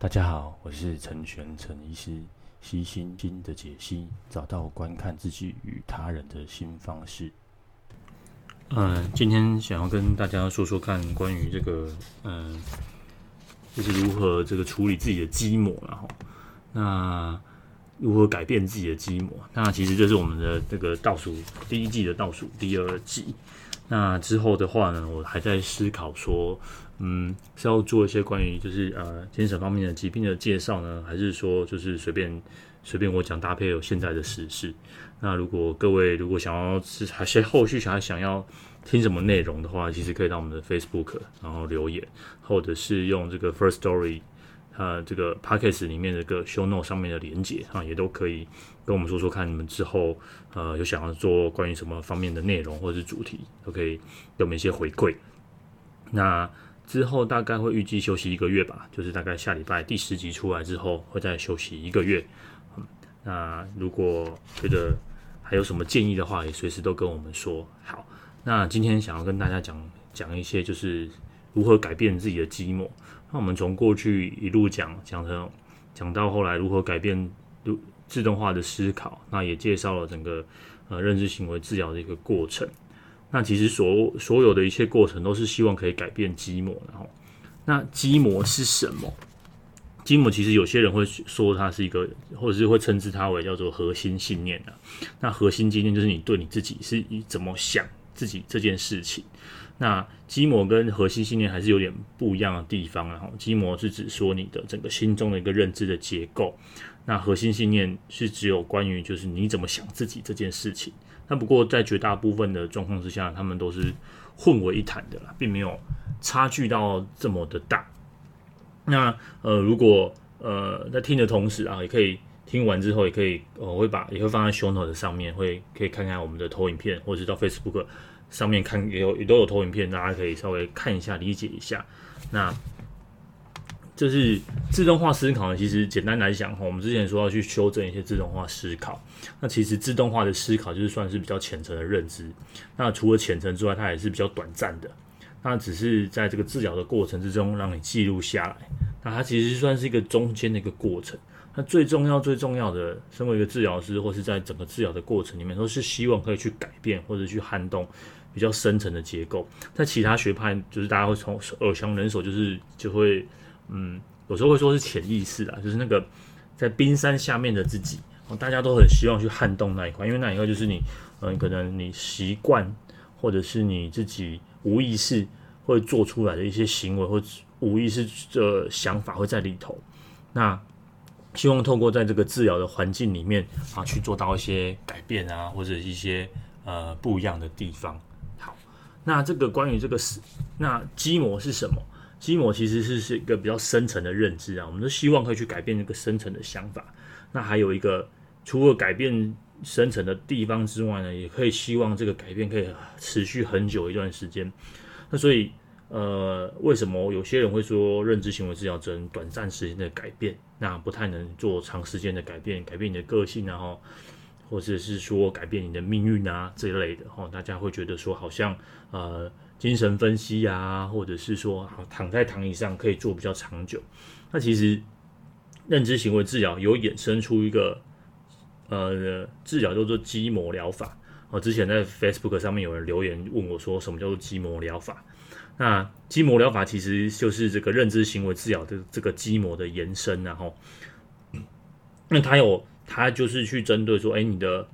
大家好，我是陈玄陈医师，悉心经的解析，找到观看自己与他人的新方式。嗯、今天想要跟大家说说看，关于这个，嗯、就是如何这个处理自己的基模，然后那如何改变自己的基模？那其实这是我们的这个倒数第一季的倒数第二季。那之后的话呢，我还在思考说，嗯，是要做一些关于就是呃精神方面的疾病的介绍呢，还是说就是随便随便我讲搭配有现在的时事？那如果各位如果想要是还是后续想要想要听什么内容的话，其实可以到我们的 Facebook 然后留言，或者是用这个 First Story。呃，这个 Podcast 里面的这个 Show Note 上面的连接啊，也都可以跟我们说说看，你们之后呃有想要做关于什么方面的内容或者是主题，都可以给我们一些回馈。那之后大概会预计休息一个月吧，就是大概下礼拜第十集出来之后会再休息一个月。那如果觉得还有什么建议的话，也随时都跟我们说。好，那今天想要跟大家讲讲一些，就是如何改变自己的寂寞。那我们从过去一路讲讲成讲到后来如何改变自动化的思考，那也介绍了整个呃认知行为治疗的一个过程。那其实所所有的一切过程都是希望可以改变基模。然后，那基模是什么？基模其实有些人会说它是一个，或者是会称之它为叫做核心信念的。那核心信念就是你对你自己是怎么想自己这件事情。那基模跟核心信念还是有点不一样的地方，然后基模是指说你的整个心中的一个认知的结构，那核心信念是只有关于就是你怎么想自己这件事情。那不过在绝大部分的状况之下，他们都是混为一谈的啦，并没有差距到这么的大。那呃，如果呃在听的同时啊，也可以听完之后也可以，我会把也会放在 show note 上面，会可以看看我们的投影片，或者是到 Facebook。上面看也有也都有投影片，大家可以稍微看一下，理解一下。那这是自动化思考呢，其实简单来讲，我们之前说要去修正一些自动化思考。那其实自动化的思考就是算是比较浅层的认知。那除了浅层之外，它也是比较短暂的。那只是在这个治疗的过程之中，让你记录下来。那它其实算是一个中间的一个过程。那最重要最重要的，身为一个治疗师，或是在整个治疗的过程里面，都是希望可以去改变或者去撼动。比较深层的结构，在其他学派，就是大家会从耳熟能详，就是就会，嗯，有时候会说是潜意识啊，就是那个在冰山下面的自己，大家都很希望去撼动那一块，因为那一块就是你，嗯，可能你习惯或者是你自己无意识会做出来的一些行为，或无意识的想法会在里头。那希望透过在这个治疗的环境里面啊，去做到一些改变啊，或者一些呃不一样的地方。好那这个关于这个是那基模是什么？基模其实是是一个比较深层的认知啊，我们都希望可以去改变这个深层的想法。那还有一个，除了改变深层的地方之外呢，也可以希望这个改变可以持续很久一段时间。那所以呃，为什么有些人会说认知行为治疗只能短暂时间的改变，那不太能做长时间的改变，改变你的个性，然后。或者是说改变你的命运啊这一类的哈，大家会觉得说好像呃精神分析啊，或者是说躺在躺椅上可以做比较长久。那其实认知行为治疗有衍生出一个呃治疗叫做基模疗法。我之前在 Facebook 上面有人留言问我说什么叫做基模疗法？那基模疗法其实就是这个认知行为治疗的这个基模的延伸，然后那它有。他就是去针对说，哎，你的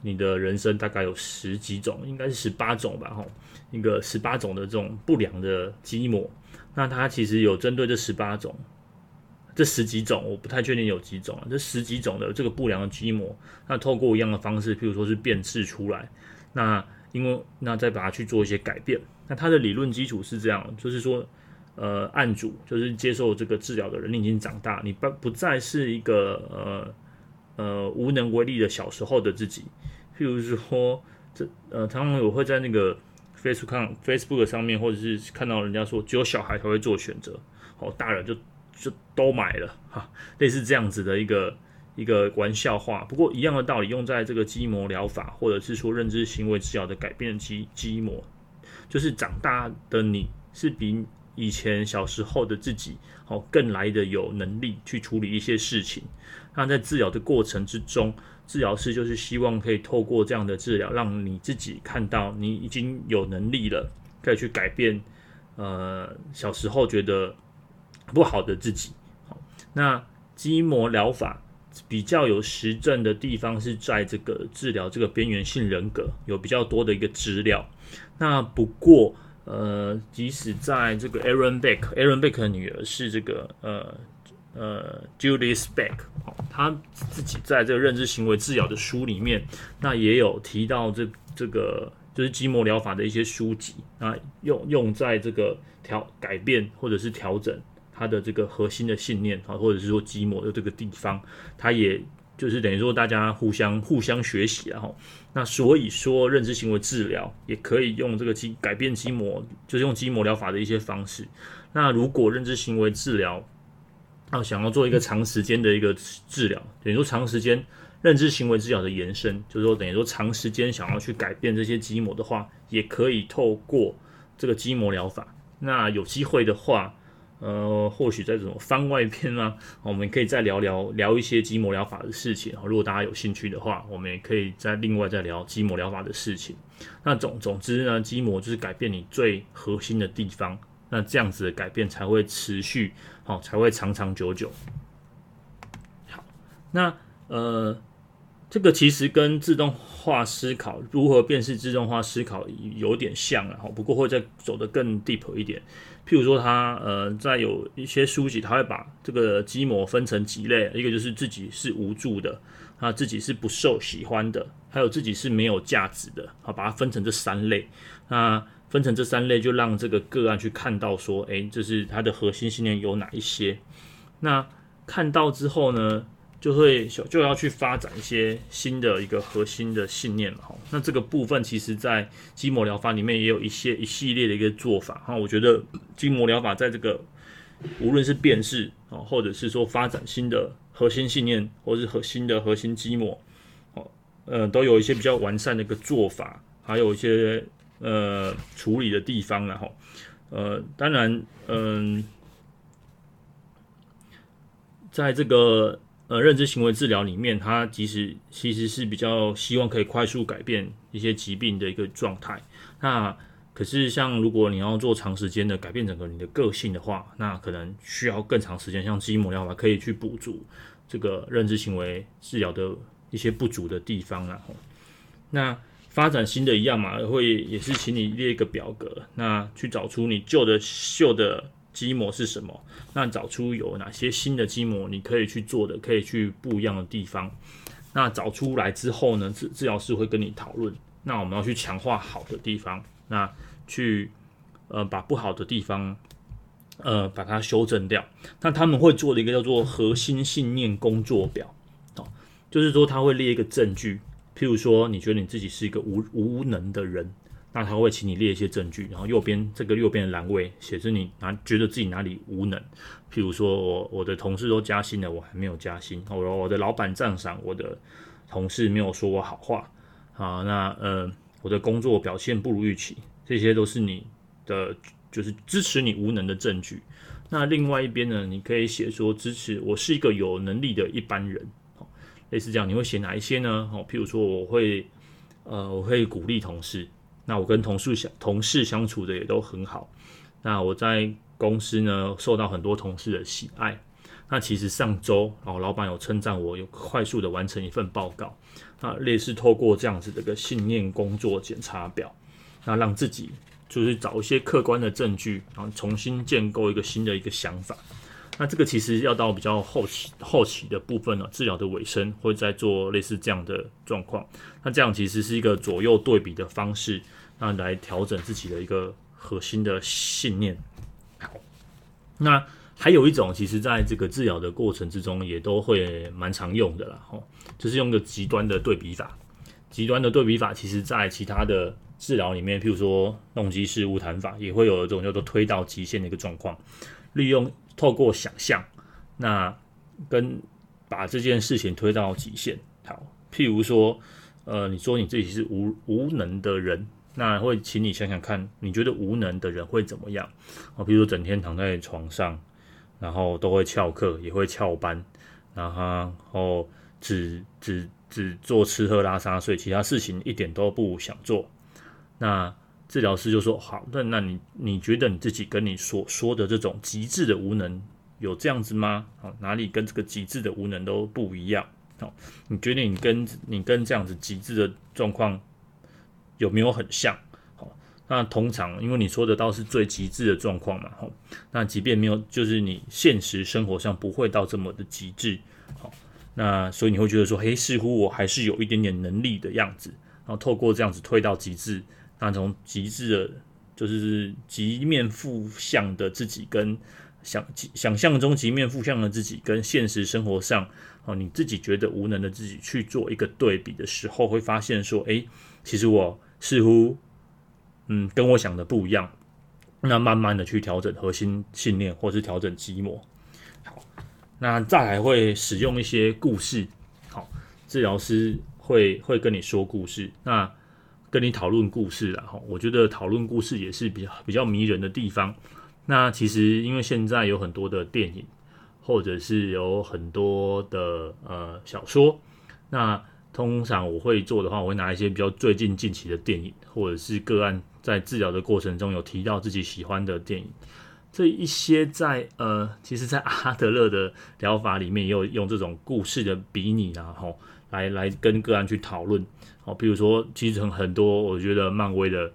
你的人生大概有十几种，应该是十八种吧，吼，一个十八种的这种不良的基模。那他其实有针对这十八种，这十几种，我不太确定有几种啊，这十几种的这个不良的基模，那透过一样的方式，譬如说是辨识出来，那因为那再把它去做一些改变。那他的理论基础是这样，就是说，呃，案主就是接受这个治疗的人，你已经长大，你不不再是一个呃。呃，无能为力的小时候的自己，譬如说，这呃，常常我会在那个 Facebook Facebook 上面，或者是看到人家说，只有小孩才会做选择，哦，大人就就都买了哈，类似这样子的一个一个玩笑话。不过一样的道理，用在这个基模疗法，或者是说认知行为治疗的改变基基模，就是长大的你是比以前小时候的自己，哦，更来的有能力去处理一些事情。那在治疗的过程之中，治疗师就是希望可以透过这样的治疗，让你自己看到你已经有能力了，可以去改变，呃，小时候觉得不好的自己。好，那基模疗法比较有实证的地方是在这个治疗这个边缘性人格有比较多的一个资料。那不过，呃，即使在这个 Aaron Beck，Aaron Beck 的女儿是这个呃呃 Julius Beck，哦，他自己在这个认知行为治疗的书里面，那也有提到这这个就是基模疗法的一些书籍，那用用在这个调改变或者是调整他的这个核心的信念啊，或者是说基模的这个地方，他也。就是等于说，大家互相互相学习，然后那所以说，认知行为治疗也可以用这个基改变基模，就是用基模疗法的一些方式。那如果认知行为治疗啊，想要做一个长时间的一个治疗，等于说长时间认知行为治疗的延伸，就是说等于说长时间想要去改变这些肌膜的话，也可以透过这个基模疗法。那有机会的话。呃，或许在这种番外篇啊，我们可以再聊聊聊一些基模疗法的事情。如果大家有兴趣的话，我们也可以再另外再聊基模疗法的事情。那总总之呢，基模就是改变你最核心的地方，那这样子的改变才会持续，好，才会长长久久。好，那呃，这个其实跟自动化思考如何辨识自动化思考有点像了哈，不过会再走得更 deep 一点。譬如说他，呃，在有一些书籍，他会把这个基模分成几类，一个就是自己是无助的，啊自己是不受喜欢的，还有自己是没有价值的，好，把它分成这三类。那分成这三类，就让这个个案去看到说，哎，这是他的核心信念有哪一些？那看到之后呢？就会就要去发展一些新的一个核心的信念嘛，那这个部分其实在基模疗法里面也有一些一系列的一个做法哈。我觉得筋膜疗法在这个无论是辨识啊，或者是说发展新的核心信念，或是核心的核心筋膜，哦，呃，都有一些比较完善的一个做法，还有一些呃处理的地方然后，呃，当然，嗯、在这个。呃，认知行为治疗里面，它其实其实是比较希望可以快速改变一些疾病的一个状态。那可是像如果你要做长时间的改变整个你的个性的话，那可能需要更长时间。像基因模疗法可以去补足这个认知行为治疗的一些不足的地方。然后，那发展新的一样嘛，会也是请你列一个表格，那去找出你旧的旧的。基模是什么？那找出有哪些新的基模你可以去做的，可以去不一样的地方。那找出来之后呢，治治疗师会跟你讨论。那我们要去强化好的地方，那去呃把不好的地方呃把它修正掉。那他们会做的一个叫做核心信念工作表哦，就是说他会列一个证据，譬如说你觉得你自己是一个无无能的人。那他会请你列一些证据，然后右边这个右边的栏位写着你哪觉得自己哪里无能，譬如说我我的同事都加薪了，我还没有加薪；我我的老板赞赏我的同事没有说我好话啊，那呃我的工作表现不如预期，这些都是你的就是支持你无能的证据。那另外一边呢，你可以写说支持我是一个有能力的一般人，类似这样，你会写哪一些呢？哦，譬如说我会呃我会鼓励同事。那我跟同事相同事相处的也都很好。那我在公司呢，受到很多同事的喜爱。那其实上周然后，老板有称赞我有快速的完成一份报告。那类似透过这样子的一个信念工作检查表，那让自己就是找一些客观的证据，然后重新建构一个新的一个想法。那这个其实要到比较后期后期的部分呢，治疗的尾声会再做类似这样的状况。那这样其实是一个左右对比的方式。那来调整自己的一个核心的信念。好，那还有一种，其实在这个治疗的过程之中，也都会蛮常用的啦。吼，就是用个极端的对比法。极端的对比法，其实在其他的治疗里面，譬如说动机式晤谈法，也会有一种叫做推到极限的一个状况。利用透过想象，那跟把这件事情推到极限。好，譬如说，呃，你说你自己是无无能的人。那会请你想想看，你觉得无能的人会怎么样？哦，比如说整天躺在床上，然后都会翘课，也会翘班，然后只只只做吃喝拉撒睡，其他事情一点都不想做。那治疗师就说：“好，那那你你觉得你自己跟你所说的这种极致的无能有这样子吗？好，哪里跟这个极致的无能都不一样？好，你觉得你跟你跟这样子极致的状况有没有很像？好，那通常因为你说的倒是最极致的状况嘛，好，那即便没有，就是你现实生活上不会到这么的极致，好，那所以你会觉得说，嘿，似乎我还是有一点点能力的样子，然后透过这样子推到极致。”那从极致的，就是极面负向的自己，跟想想象中极面负向的自己，跟现实生活上哦，你自己觉得无能的自己去做一个对比的时候，会发现说，诶，其实我似乎，嗯，跟我想的不一样。那慢慢的去调整核心信念，或是调整基模。好，那再来会使用一些故事。好，治疗师会会跟你说故事。那跟你讨论故事了哈，我觉得讨论故事也是比较比较迷人的地方。那其实因为现在有很多的电影，或者是有很多的呃小说，那通常我会做的话，我会拿一些比较最近近期的电影，或者是个案在治疗的过程中有提到自己喜欢的电影，这一些在呃，其实，在阿德勒的疗法里面也有用这种故事的比拟然后来来跟个案去讨论。哦，比如说，其实很多，我觉得漫威的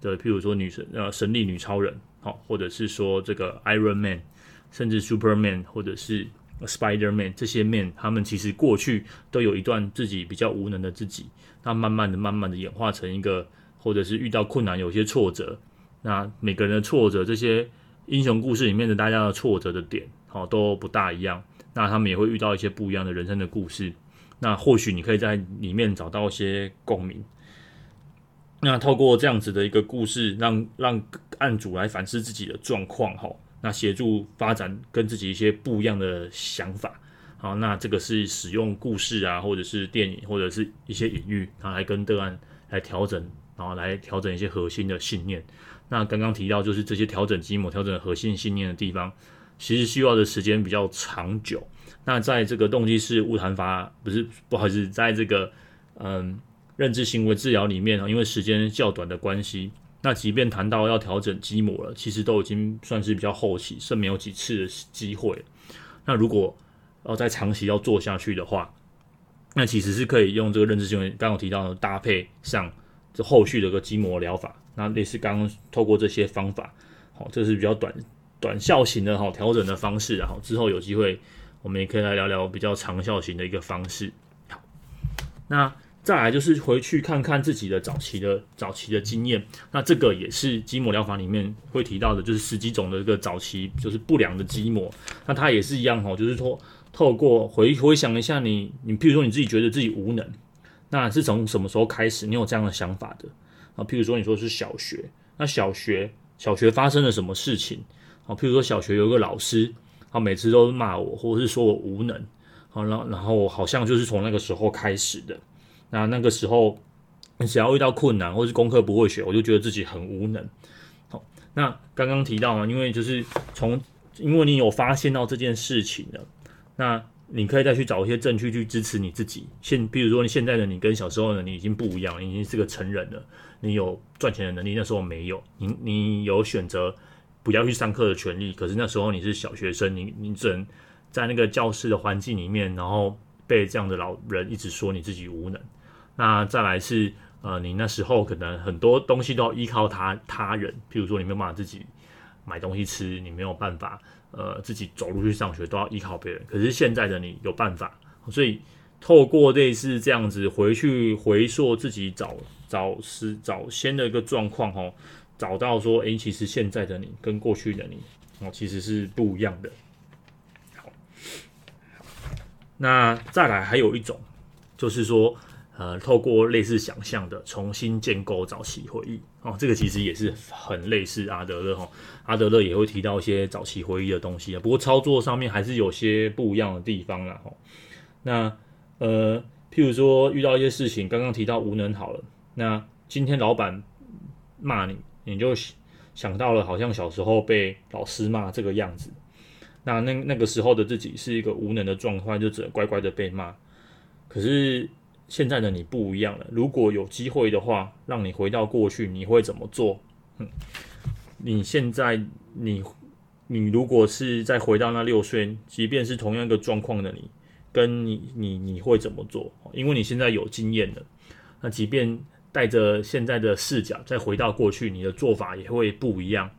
的，譬如说女神呃神力女超人，好，或者是说这个 Iron Man，甚至 Superman，或者是 Spider Man 这些 man，他们其实过去都有一段自己比较无能的自己，那慢慢的、慢慢的演化成一个，或者是遇到困难、有些挫折，那每个人的挫折，这些英雄故事里面的大家的挫折的点，好都不大一样，那他们也会遇到一些不一样的人生的故事。那或许你可以在里面找到一些共鸣。那透过这样子的一个故事，让让案主来反思自己的状况，哈，那协助发展跟自己一些不一样的想法。好，那这个是使用故事啊，或者是电影，或者是一些隐喻，然后来跟个案来调整，然后来调整一些核心的信念。那刚刚提到就是这些调整基模、调整核心信念的地方，其实需要的时间比较长久。那在这个动机式误谈法，不是，不好意思，在这个嗯认知行为治疗里面啊，因为时间较短的关系，那即便谈到要调整基模了，其实都已经算是比较后期，剩没有几次的机会。那如果要再长期要做下去的话，那其实是可以用这个认知行为刚刚提到的搭配上这后续的一个基模疗法。那类似刚刚透过这些方法，好，这是比较短短效型的哈调整的方式，然后之后有机会。我们也可以来聊聊比较长效型的一个方式。好，那再来就是回去看看自己的早期的早期的经验。那这个也是基模疗法里面会提到的，就是十几种的一个早期就是不良的基模。那它也是一样哈，就是说透过回回想一下你，你譬如说你自己觉得自己无能，那是从什么时候开始你有这样的想法的？啊，譬如说你说是小学，那小学小学发生了什么事情？啊，譬如说小学有一个老师。他每次都骂我，或者是说我无能，好，然然后好像就是从那个时候开始的。那那个时候，只要遇到困难，或是功课不会学，我就觉得自己很无能。好，那刚刚提到嘛，因为就是从，因为你有发现到这件事情了，那你可以再去找一些证据去支持你自己。现，比如说你现在的你跟小时候的你已经不一样，已经是个成人了，你有赚钱的能力，那时候没有，你你有选择。不要去上课的权利，可是那时候你是小学生，你你只能在那个教室的环境里面，然后被这样的老人一直说你自己无能。那再来是呃，你那时候可能很多东西都要依靠他他人，譬如说你没有办法自己买东西吃，你没有办法呃自己走路去上学，都要依靠别人。可是现在的你有办法，所以透过类似这样子回去回溯自己早早时早先的一个状况哦。找到说，诶，其实现在的你跟过去的你，哦，其实是不一样的。好，那再来还有一种，就是说，呃，透过类似想象的重新建构早期回忆，哦，这个其实也是很类似阿德勒哈，阿德勒也会提到一些早期回忆的东西啊，不过操作上面还是有些不一样的地方啦，哈。那呃，譬如说遇到一些事情，刚刚提到无能好了，那今天老板。骂你，你就想到了好像小时候被老师骂这个样子。那那那个时候的自己是一个无能的状态，就只能乖乖的被骂。可是现在的你不一样了。如果有机会的话，让你回到过去，你会怎么做？嗯，你现在你你如果是再回到那六岁，即便是同样一个状况的你，跟你你你会怎么做？因为你现在有经验了。那即便带着现在的视角再回到过去，你的做法也会不一样。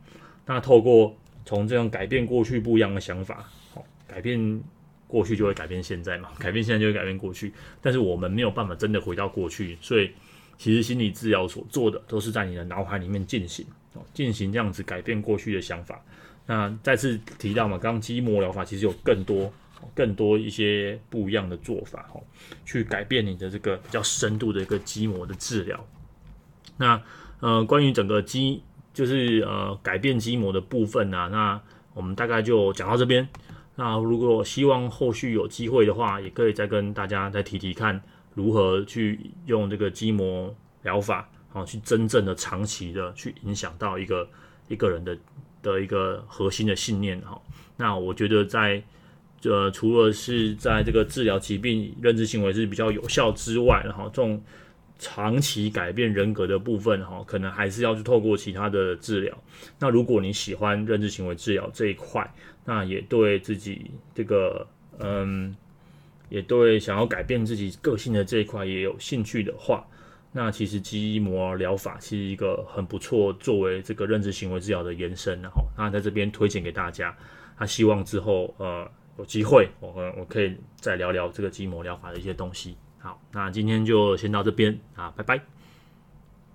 那透过从这样改变过去不一样的想法，好，改变过去就会改变现在嘛，改变现在就会改变过去。但是我们没有办法真的回到过去，所以其实心理治疗所做的都是在你的脑海里面进行，哦进行这样子改变过去的想法。那再次提到嘛，刚刚筋膜疗法其实有更多、更多一些不一样的做法，哦，去改变你的这个比较深度的一个肌膜的治疗。那呃，关于整个肌。就是呃改变肌膜的部分啊，那我们大概就讲到这边。那如果希望后续有机会的话，也可以再跟大家再提提看如何去用这个肌膜疗法，好去真正的长期的去影响到一个一个人的的一个核心的信念哈。那我觉得在呃除了是在这个治疗疾病认知行为是比较有效之外，然后这种。长期改变人格的部分，哈，可能还是要去透过其他的治疗。那如果你喜欢认知行为治疗这一块，那也对自己这个，嗯，也对想要改变自己个性的这一块也有兴趣的话，那其实筋膜疗法是一个很不错，作为这个认知行为治疗的延伸，然后那在这边推荐给大家。他希望之后，呃，有机会，我我可以再聊聊这个筋膜疗法的一些东西。好，那今天就先到这边啊，拜拜。